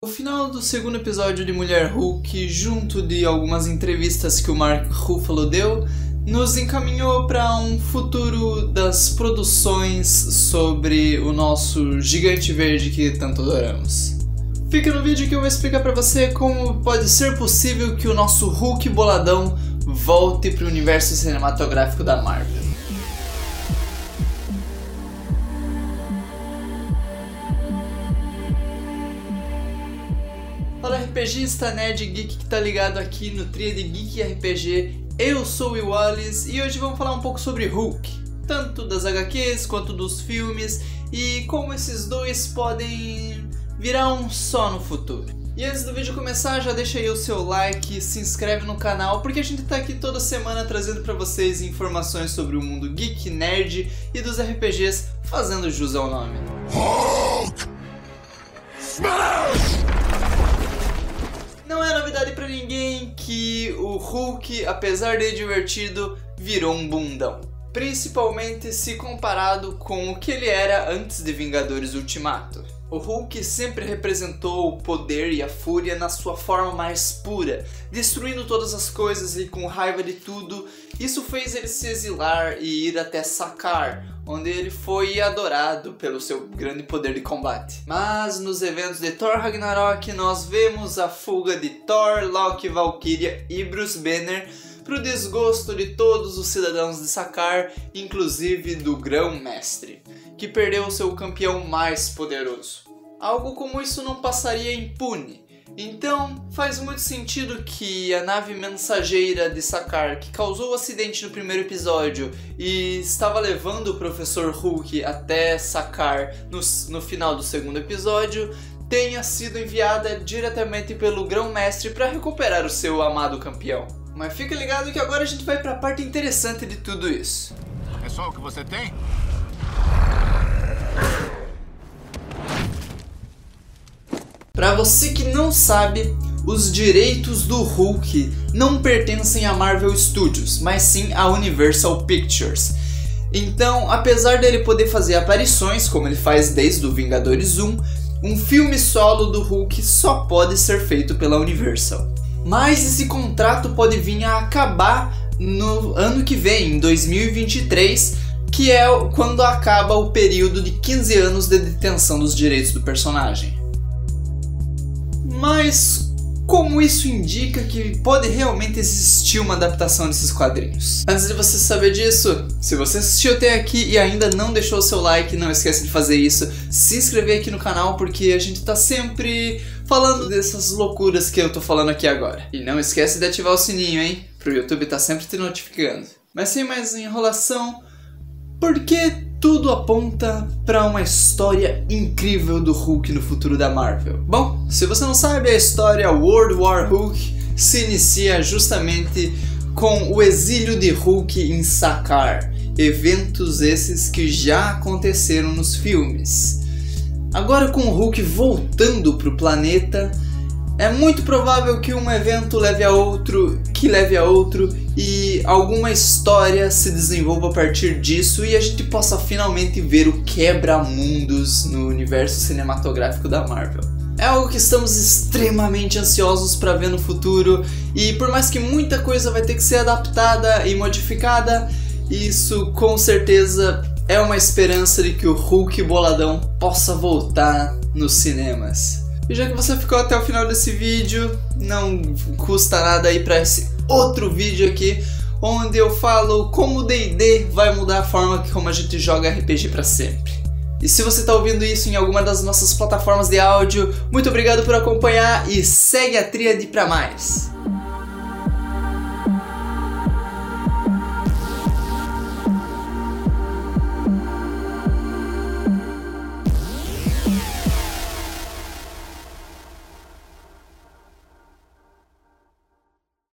O final do segundo episódio de Mulher Hulk, junto de algumas entrevistas que o Mark Ruffalo deu, nos encaminhou para um futuro das produções sobre o nosso gigante verde que tanto adoramos. Fica no vídeo que eu vou explicar para você como pode ser possível que o nosso Hulk boladão volte para o universo cinematográfico da Marvel. RPGista, nerd geek que tá ligado aqui no Tria de Geek RPG. Eu sou o Wallace e hoje vamos falar um pouco sobre Hulk, tanto das HQs quanto dos filmes e como esses dois podem virar um só no futuro. E antes do vídeo começar, já deixa aí o seu like, se inscreve no canal, porque a gente tá aqui toda semana trazendo para vocês informações sobre o mundo geek, nerd e dos RPGs, fazendo jus ao nome. Hulk! Smash! Novidade para ninguém que o Hulk, apesar de divertido, virou um bundão. Principalmente se comparado com o que ele era antes de Vingadores Ultimato. O Hulk sempre representou o poder e a fúria na sua forma mais pura, destruindo todas as coisas e com raiva de tudo. Isso fez ele se exilar e ir até Sakar, onde ele foi adorado pelo seu grande poder de combate. Mas nos eventos de Thor Ragnarok nós vemos a fuga de Thor, Loki, Valkyria e Bruce Banner para o desgosto de todos os cidadãos de Sakar, inclusive do Grão-Mestre que perdeu seu campeão mais poderoso. Algo como isso não passaria impune. Então, faz muito sentido que a nave mensageira de Sakar, que causou o acidente no primeiro episódio e estava levando o Professor Hulk até Sakar no, no final do segundo episódio, tenha sido enviada diretamente pelo Grão-Mestre para recuperar o seu amado campeão. Mas fica ligado que agora a gente vai para a parte interessante de tudo isso. É só o que você tem? Você que não sabe, os direitos do Hulk não pertencem a Marvel Studios, mas sim a Universal Pictures. Então, apesar dele poder fazer aparições, como ele faz desde o Vingadores 1, um filme solo do Hulk só pode ser feito pela Universal. Mas esse contrato pode vir a acabar no ano que vem, em 2023, que é quando acaba o período de 15 anos de detenção dos direitos do personagem. Mas como isso indica que pode realmente existir uma adaptação desses quadrinhos? Antes de você saber disso, se você assistiu até aqui e ainda não deixou o seu like, não esquece de fazer isso, se inscrever aqui no canal porque a gente tá sempre falando dessas loucuras que eu tô falando aqui agora. E não esquece de ativar o sininho, hein? Pro YouTube tá sempre te notificando. Mas sem mais enrolação, por que tudo aponta para uma história incrível do Hulk no futuro da Marvel. Bom, se você não sabe, a história World War Hulk se inicia justamente com o exílio de Hulk em Sakaar, eventos esses que já aconteceram nos filmes. Agora com o Hulk voltando para o planeta, é muito provável que um evento leve a outro, que leve a outro e alguma história se desenvolva a partir disso e a gente possa finalmente ver o quebra-mundos no universo cinematográfico da Marvel. É algo que estamos extremamente ansiosos para ver no futuro e por mais que muita coisa vai ter que ser adaptada e modificada, isso com certeza é uma esperança de que o Hulk boladão possa voltar nos cinemas. E já que você ficou até o final desse vídeo, não custa nada ir para esse outro vídeo aqui, onde eu falo como o D&D vai mudar a forma como a gente joga RPG para sempre. E se você está ouvindo isso em alguma das nossas plataformas de áudio, muito obrigado por acompanhar e segue a tríade para mais.